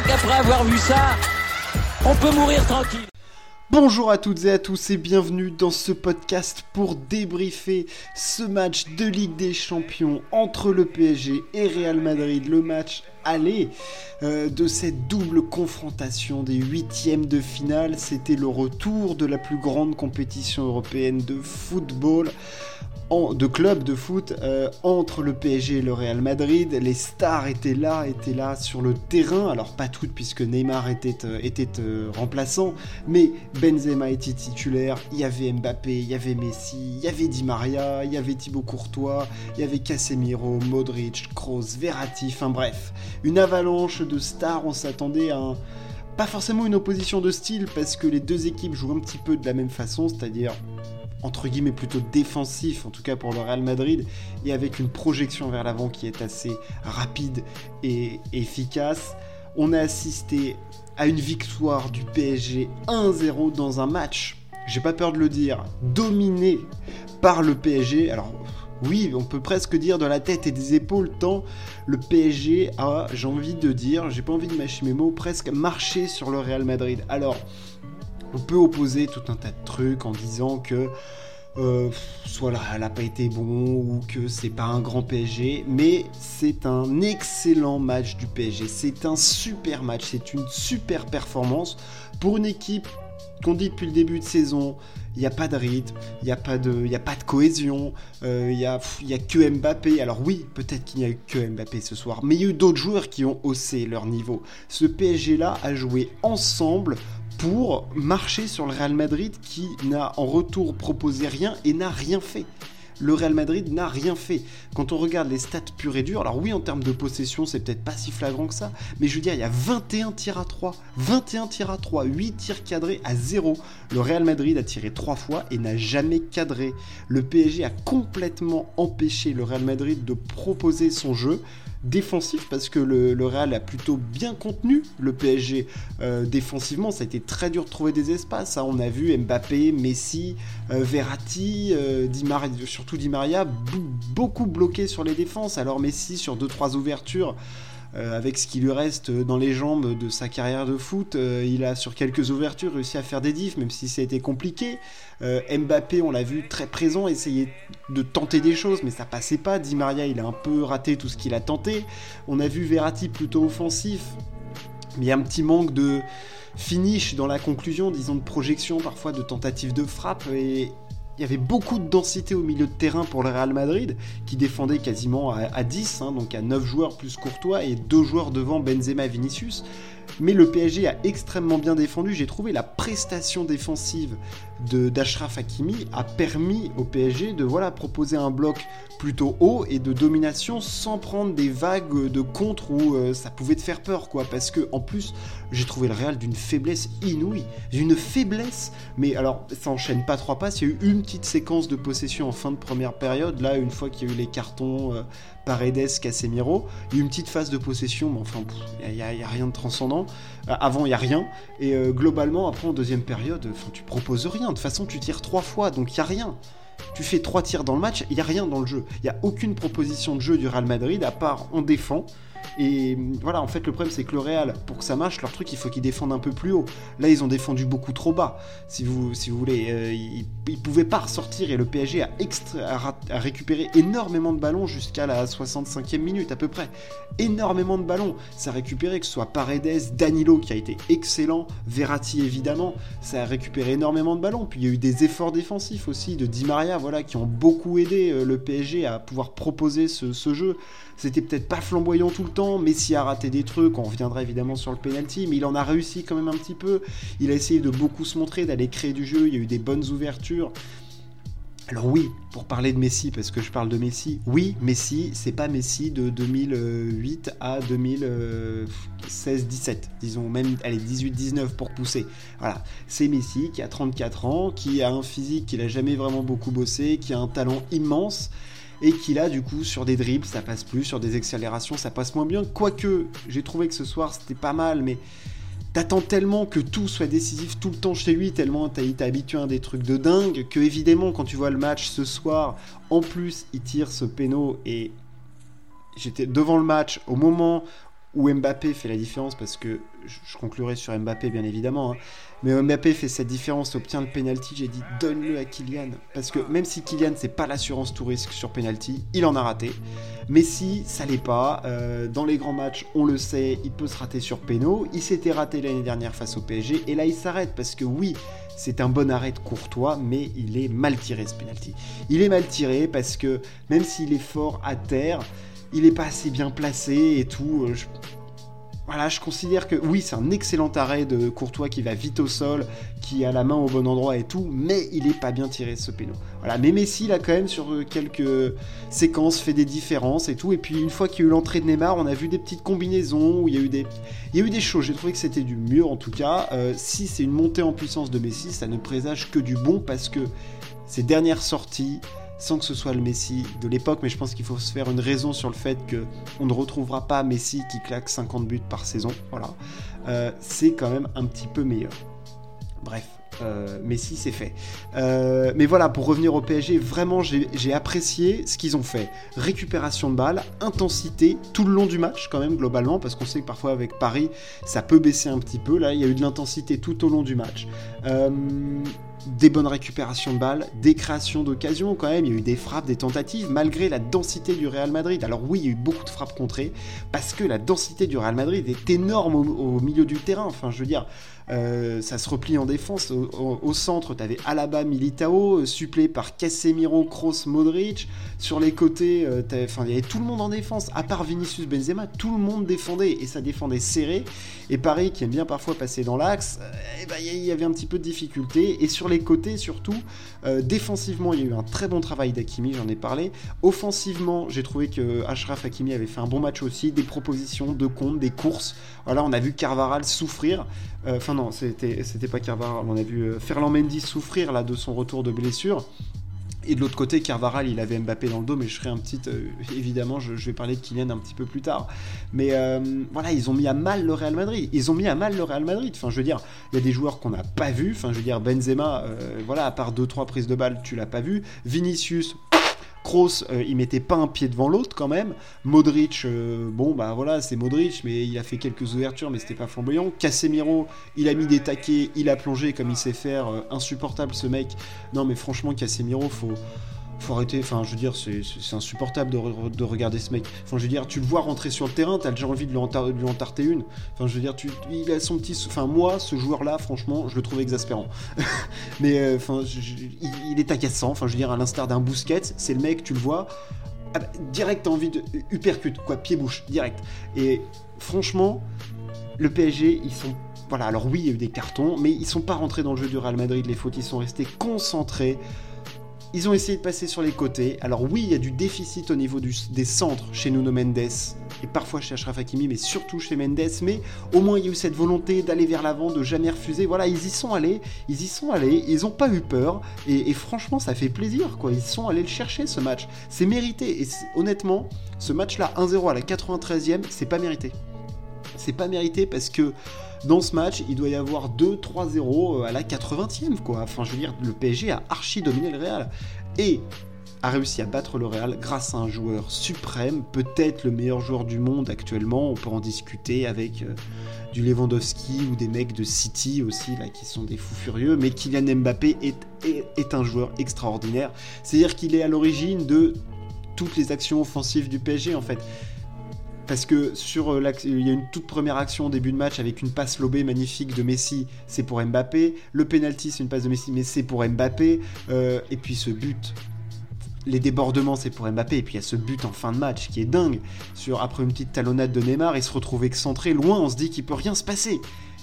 crois qu'après avoir vu ça, on peut mourir tranquille. Bonjour à toutes et à tous et bienvenue dans ce podcast pour débriefer ce match de Ligue des Champions entre le PSG et Real Madrid, le match aller euh, de cette double confrontation des huitièmes de finale. C'était le retour de la plus grande compétition européenne de football de club de foot euh, entre le PSG et le Real Madrid. Les stars étaient là, étaient là sur le terrain. Alors pas toutes puisque Neymar était, euh, était remplaçant, mais Benzema était titulaire. Il y avait Mbappé, il y avait Messi, il y avait Di Maria, il y avait Thibaut Courtois, il y avait Casemiro, Modric, Kroos, Verratti. Enfin bref, une avalanche de stars. On s'attendait à pas forcément une opposition de style parce que les deux équipes jouent un petit peu de la même façon, c'est-à-dire entre guillemets plutôt défensif, en tout cas pour le Real Madrid, et avec une projection vers l'avant qui est assez rapide et efficace. On a assisté à une victoire du PSG 1-0 dans un match, j'ai pas peur de le dire, dominé par le PSG. Alors oui, on peut presque dire de la tête et des épaules, tant le PSG a, j'ai envie de dire, j'ai pas envie de mâcher mes mots, presque marché sur le Real Madrid. Alors, on peut opposer tout un tas de trucs en disant que euh, soit là, elle n'a pas été bon ou que c'est pas un grand PSG, mais c'est un excellent match du PSG. C'est un super match, c'est une super performance pour une équipe qu'on dit depuis le début de saison. Il n'y a pas de rythme, il n'y a, pas de, a pas de cohésion, euh, il n'y a que Mbappé. Alors oui, peut-être qu'il n'y a eu que Mbappé ce soir, mais il y a eu d'autres joueurs qui ont haussé leur niveau. Ce PSG-là a joué ensemble pour marcher sur le Real Madrid qui n'a en retour proposé rien et n'a rien fait. Le Real Madrid n'a rien fait. Quand on regarde les stats purs et durs, alors oui, en termes de possession, c'est peut-être pas si flagrant que ça, mais je veux dire, il y a 21 tirs à 3, 21 tirs à 3, 8 tirs cadrés à 0. Le Real Madrid a tiré 3 fois et n'a jamais cadré. Le PSG a complètement empêché le Real Madrid de proposer son jeu défensif parce que le, Real a plutôt bien contenu le PSG euh, défensivement. Ça a été très dur de trouver des espaces. Hein. On a vu Mbappé, Messi, euh, Verratti, euh, Di Maria, surtout Di Maria, beaucoup bloqué sur les défenses. Alors Messi sur 2-3 ouvertures. Euh, avec ce qui lui reste dans les jambes de sa carrière de foot, euh, il a sur quelques ouvertures réussi à faire des diffs, même si ça a été compliqué. Euh, Mbappé, on l'a vu très présent, essayer de tenter des choses, mais ça passait pas. Di Maria, il a un peu raté tout ce qu'il a tenté. On a vu Verratti plutôt offensif, mais il y a un petit manque de finish dans la conclusion, disons de projection, parfois de tentative de frappe, et, il y avait beaucoup de densité au milieu de terrain pour le Real Madrid, qui défendait quasiment à, 10, hein, donc à 9 joueurs plus Courtois et 2 joueurs devant Benzema Vinicius. Mais le PSG a extrêmement bien défendu. J'ai trouvé la prestation défensive d'Ashraf Hakimi a permis au PSG de voilà, proposer un bloc plutôt haut et de domination sans prendre des vagues de contre où euh, ça pouvait te faire peur. quoi. Parce que en plus, j'ai trouvé le Real d'une faiblesse inouïe. D'une faiblesse. Mais alors, ça enchaîne pas trois passes. Il y a eu une petite séquence de possession en fin de première période. Là, une fois qu'il y a eu les cartons. Euh, Paredes, Casemiro. Il y une petite phase de possession, mais enfin, il n'y a, rien de transcendant. Euh, avant, il n'y a rien. Et euh, globalement, après, en deuxième période, tu proposes rien. De toute façon, tu tires trois fois, donc il n'y a rien. Tu fais trois tirs dans le match, il n'y a rien dans le jeu. Il n'y a aucune proposition de jeu du Real Madrid, à part on défend. Et voilà, en fait, le problème, c'est que le Real, pour que ça marche, leur truc, il faut qu'ils défendent un peu plus haut. Là, ils ont défendu beaucoup trop bas, si vous, si vous voulez. Euh, ils, pouvaient pas ressortir et le PSG a, a, récupéré énormément de ballons jusqu'à la 65e minute à peu près. Énormément de ballons. Ça a récupéré, que ce soit Paredes, Danilo qui a été excellent, Verratti évidemment. Ça a récupéré énormément de ballons. Puis il y a eu des efforts défensifs aussi de Di Maria, voilà, qui ont beaucoup aidé euh, le PSG à pouvoir proposer ce, ce jeu. C'était peut-être pas flamboyant tout le Messi a raté des trucs. On reviendra évidemment sur le penalty, mais il en a réussi quand même un petit peu. Il a essayé de beaucoup se montrer, d'aller créer du jeu. Il y a eu des bonnes ouvertures. Alors oui, pour parler de Messi, parce que je parle de Messi, oui, Messi, c'est pas Messi de 2008 à 2016-17, disons même, allez, 18-19 pour pousser. Voilà, c'est Messi qui a 34 ans, qui a un physique qu'il a jamais vraiment beaucoup bossé, qui a un talent immense, et qui là du coup sur des dribbles ça passe plus, sur des accélérations ça passe moins bien. Quoique j'ai trouvé que ce soir c'était pas mal, mais t'attends tellement que tout soit décisif tout le temps chez lui, tellement été habitué à des trucs de dingue, que évidemment quand tu vois le match ce soir, en plus il tire ce péno et j'étais devant le match au moment où Mbappé fait la différence, parce que je conclurai sur Mbappé bien évidemment, hein. mais Mbappé fait cette différence, obtient le penalty, j'ai dit donne-le à Kylian, parce que même si Kylian c'est pas l'assurance tout risque sur penalty, il en a raté. Messi, ça l'est pas. Euh, dans les grands matchs, on le sait, il peut se rater sur péno. Il s'était raté l'année dernière face au PSG, et là il s'arrête parce que oui, c'est un bon arrêt Courtois, mais il est mal tiré ce penalty. Il est mal tiré parce que même s'il est fort à terre, il est pas assez bien placé et tout. Euh, voilà, je considère que oui, c'est un excellent arrêt de Courtois qui va vite au sol, qui a la main au bon endroit et tout, mais il est pas bien tiré ce péno. Voilà, mais Messi, là, quand même, sur euh, quelques séquences, fait des différences et tout. Et puis, une fois qu'il y a eu l'entrée de Neymar, on a vu des petites combinaisons où il y a eu des, il y a eu des choses. J'ai trouvé que c'était du mieux, en tout cas. Euh, si c'est une montée en puissance de Messi, ça ne présage que du bon parce que ses dernières sorties, sans que ce soit le Messi de l'époque, mais je pense qu'il faut se faire une raison sur le fait que on ne retrouvera pas Messi qui claque 50 buts par saison. Voilà, euh, c'est quand même un petit peu meilleur. Bref. Euh, Messi, c'est fait. Euh, mais voilà, pour revenir au PSG, vraiment, j'ai apprécié ce qu'ils ont fait. Récupération de balles, intensité tout le long du match, quand même, globalement, parce qu'on sait que parfois avec Paris, ça peut baisser un petit peu. Là, il y a eu de l'intensité tout au long du match. Euh, des bonnes récupérations de balles, des créations d'occasions quand même, il y a eu des frappes, des tentatives, malgré la densité du Real Madrid. Alors oui, il y a eu beaucoup de frappes contrées, parce que la densité du Real Madrid est énorme au, milieu du terrain. Enfin, je veux dire, euh, ça se replie en défense. Au, centre, tu avais Alaba, Militao, euh, supplé par Casemiro, Kroos, Modric. Sur les côtés, euh, il y avait tout le monde en défense, à part Vinicius Benzema, tout le monde défendait, et ça défendait serré. Et Paris, qui aime bien parfois passer dans l'axe, eh ben, il y avait un petit peu de difficulté. Et sur les côtés surtout. Euh, défensivement, il y a eu un très bon travail d'Akimi, j'en ai parlé. Offensivement, j'ai trouvé que Ashraf Hakimi avait fait un bon match aussi, des propositions, de comptes, des courses. Voilà, on a vu Carvaral souffrir. Euh, enfin non, c'était pas Carvaral, on a vu euh, Ferland Mendy souffrir là de son retour de blessure. Et de l'autre côté, Carvaral, il avait Mbappé dans le dos, mais je ferai un petit. Euh, évidemment, je, vais parler de Kylian un petit peu plus tard. Mais voilà, ils ont mis à mal le Real Madrid. Ils ont mis à mal le Real Madrid. Enfin, je veux dire, il y a des joueurs qu'on n'a pas vus. Enfin, je veux dire, Benzema, voilà, à part 2-3 prises de balle, tu l'as pas vu. Vinicius, Kroos, euh, il mettait pas un pied devant l'autre quand même. Modric, euh, bon bah voilà, c'est Modric, mais il a fait quelques ouvertures, mais c'était pas flamboyant. Casemiro, il a mis des taquets, il a plongé comme il sait faire. Euh, insupportable ce mec. Non mais franchement, Casemiro, faut faut arrêter. Enfin, je veux dire, c'est insupportable de, regarder ce mec. Enfin, je veux dire, tu le vois rentrer sur le terrain, t'as déjà envie de lui, en une. Enfin, je veux dire, il a son petit. Enfin, moi, ce joueur-là, franchement, je le trouve exaspérant. Mais, euh, enfin, il, est agaçant. Enfin, je veux dire, à l'instar d'un Bousquet, c'est le mec, tu le vois. Ah bah, direct, t'as envie de. Uppercut, quoi, pied-bouche, direct. Et franchement, le PSG, ils sont voilà, alors oui, il y a eu des cartons, mais ils sont pas rentrés dans le jeu du Real Madrid, les fautes, ils sont restés concentrés. Ils ont essayé de passer sur les côtés. Alors oui, il y a du déficit au niveau des centres chez Nuno Mendes et parfois chez Ashraf Hakimi, mais surtout chez Mendes. Mais au moins, il y a eu cette volonté d'aller vers l'avant, de jamais refuser. Voilà, ils y sont allés, ils y sont allés, ils n'ont pas eu peur. Et, franchement, ça fait plaisir, quoi. Ils sont allés le chercher, ce match. C'est mérité. Et honnêtement, ce match-là, 1-0 à la 93e, c'est pas mérité. C'est pas mérité parce que dans ce match, il doit y avoir 2-3-0 euh, à la 80e, quoi. Enfin, je veux dire, le PSG a archi dominé le Real. Et a réussi à battre le Real grâce à un joueur suprême, peut-être le meilleur joueur du monde actuellement. On peut en discuter avec euh, du Lewandowski ou des mecs de City aussi, qui sont des fous furieux. Mais Kylian Mbappé est, est un joueur extraordinaire. C'est-à-dire qu'il est à l'origine de toutes les actions offensives du PSG, en fait parce que sur euh, il y a une toute première action au début de match avec une passe lobée magnifique de Messi, c'est pour Mbappé. Le penalty, c'est une passe de Messi, mais c'est pour Mbappé. Euh, et puis ce but, les débordements, c'est pour Mbappé. Et puis il y a ce but en fin de match qui est dingue. Sur après une petite talonnade de Neymar, il se retrouve excentré, loin. On se dit qu'il peut rien se passer.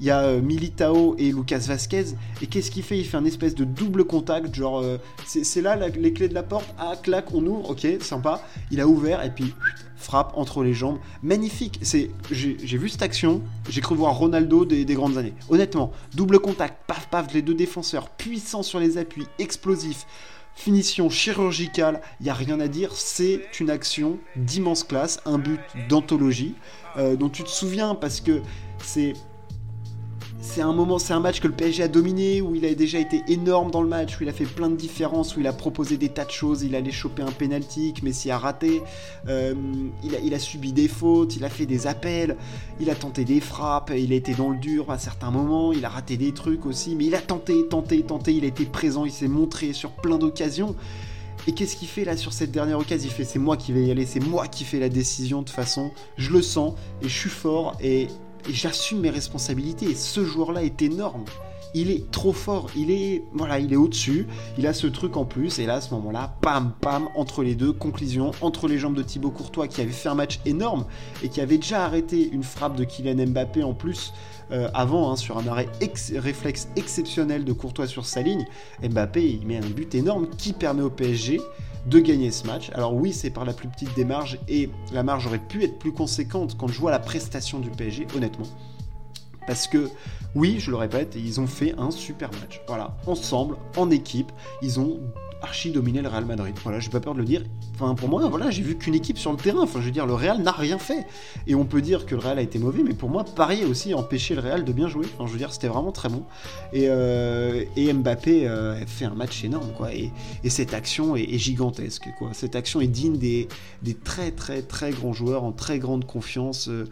Il y a euh, Militao et Lucas Vasquez. Et qu'est-ce qu'il fait? Il fait un espèce de double contact. Genre, c'est là les clés de la porte. Ah, clac, on ouvre. Ok, sympa. Il a ouvert et puis frappe entre les jambes, magnifique. C'est, j'ai, vu cette action, j'ai cru voir Ronaldo des, grandes années. Honnêtement, double contact, paf paf, les deux défenseurs, puissants sur les appuis, explosifs, finition chirurgicale, il y a rien à dire. C'est une action d'immense classe, un but d'anthologie euh, dont tu te souviens parce que c'est c'est un moment, c'est un match que le PSG a dominé, où il a déjà été énorme dans le match, où il a fait plein de différences, où il a proposé des tas de choses, il allait choper un penalty que Messi a raté, euh, il, a, il, a, subi des fautes, il a fait des appels, il a tenté des frappes, il a été dans le dur à certains moments, il a raté des trucs aussi, mais il a tenté, tenté, tenté, il a été présent, il s'est montré sur plein d'occasions. Et qu'est-ce qu'il fait là sur cette dernière occasion? Il fait c'est moi qui vais y aller, c'est moi qui fais la décision de toute façon, je le sens et je suis fort et j'assume mes responsabilités. Et ce joueur-là est énorme. Il est trop fort, il est voilà, il est au-dessus, il a ce truc en plus, et là à ce moment-là, pam pam, entre les deux, conclusion, entre les jambes de Thibaut Courtois qui avait fait un match énorme et qui avait déjà arrêté une frappe de Kylian Mbappé en plus euh, avant, hein, sur un arrêt réflexe exceptionnel de Courtois sur sa ligne, Mbappé il met un but énorme qui permet au PSG de gagner ce match. Alors oui, c'est par la plus petite des marges et la marge aurait pu être plus conséquente quand je vois la prestation du PSG, honnêtement. Parce que, oui, je le répète, ils ont fait un super match. Voilà, ensemble, en équipe, ils ont archi dominé le Real Madrid. Voilà, j'ai pas peur de le dire. Enfin, pour moi, voilà, j'ai vu qu'une équipe sur le terrain. Enfin, je veux dire, le Real n'a rien fait. Et on peut dire que le Real a été mauvais, mais pour moi, Paris a aussi empêché le Real de bien jouer. Enfin, je veux dire, c'était vraiment très bon. Et, euh, Mbappé euh, fait un match énorme, quoi. Et, et cette action est, gigantesque, quoi. Cette action est digne des, des, très, très, très grands joueurs en très grande confiance. Euh,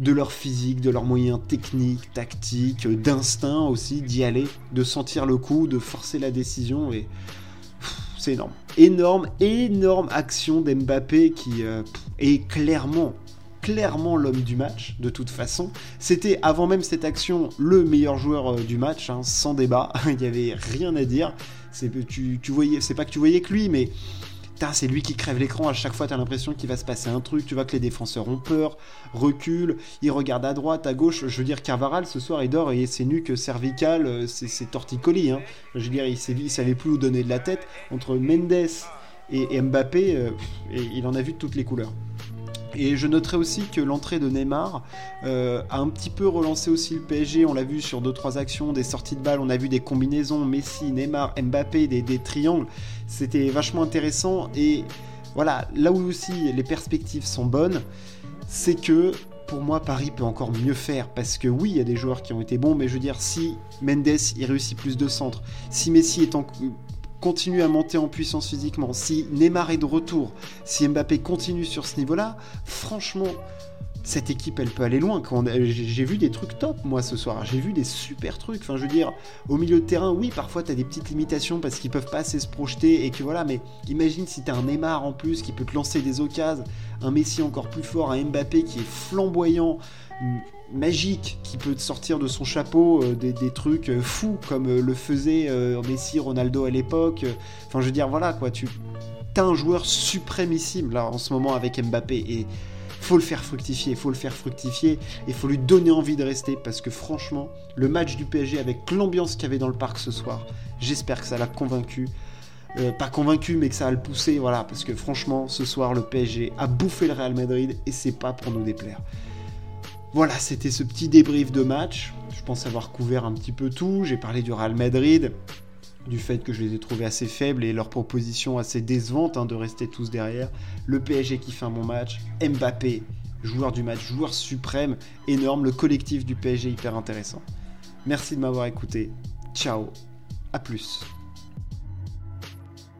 de leur physique, de leurs moyens techniques, tactiques, d'instinct aussi, d'y aller, de sentir le coup, de forcer la décision. Et c'est énorme. Énorme, énorme action d'Mbappé qui euh, est clairement, clairement l'homme du match, de toute façon. C'était avant même cette action le meilleur joueur euh, du match, hein, sans débat. Il n'y avait rien à dire. C'est, tu, tu c'est pas que tu voyais que lui, mais c'est lui qui crève l'écran. À chaque fois, t'as l'impression qu'il va se passer un truc. Tu vois que les défenseurs ont peur, reculent, ils regardent à droite, à gauche. Je veux dire, Carvaral, ce soir, il dort et c'est nuque cervical, euh, c'est torticolis. Hein. Je veux dire, il, il savait plus où donner de la tête. Entre Mendes et, Mbappé, euh, et il en a vu de toutes les couleurs. Et je noterai aussi que l'entrée de Neymar euh, a un petit peu relancé aussi le PSG. On l'a vu sur 2-3 actions, des sorties de balles, on a vu des combinaisons, Messi, Neymar, Mbappé, des, triangles. C'était vachement intéressant. Et voilà, là où aussi les perspectives sont bonnes, c'est que pour moi, Paris peut encore mieux faire parce que oui, il y a des joueurs qui ont été bons, mais je veux dire, si Mendes il réussit plus de centres, si Messi est en, continue à monter en puissance physiquement, si Neymar est de retour, si Mbappé continue sur ce niveau-là, franchement, cette équipe, elle peut aller loin. J'ai vu des trucs top, moi, ce soir. J'ai vu des super trucs. Enfin, je veux dire, au milieu de terrain, oui, parfois, tu as des petites limitations parce qu'ils peuvent pas assez se projeter et que voilà, mais imagine si tu as un Neymar en plus qui peut te lancer des occasions, un Messi encore plus fort, un Mbappé qui est flamboyant, magique qui peut sortir de son chapeau euh, des, trucs euh, fous comme euh, le faisait Messi, Ronaldo à l'époque. Enfin, je veux dire, voilà quoi, tu as un joueur suprêmissime là en ce moment avec Mbappé et faut le faire fructifier, faut le faire fructifier et faut lui donner envie de rester parce que franchement, le match du PSG avec l'ambiance qu'il y avait dans le parc ce soir, j'espère que ça l'a convaincu. pas convaincu, mais que ça a le poussé, voilà, parce que franchement, ce soir, le PSG a bouffé le Real Madrid et c'est pas pour nous déplaire. Voilà, c'était ce petit débrief de match. Je pense avoir couvert un petit peu tout. J'ai parlé du Real Madrid, du fait que je les ai trouvés assez faibles et leur proposition assez décevante hein, de rester tous derrière. Le PSG qui fait un bon match. Mbappé, joueur du match, joueur suprême, énorme. Le collectif du PSG hyper intéressant. Merci de m'avoir écouté. Ciao, à plus.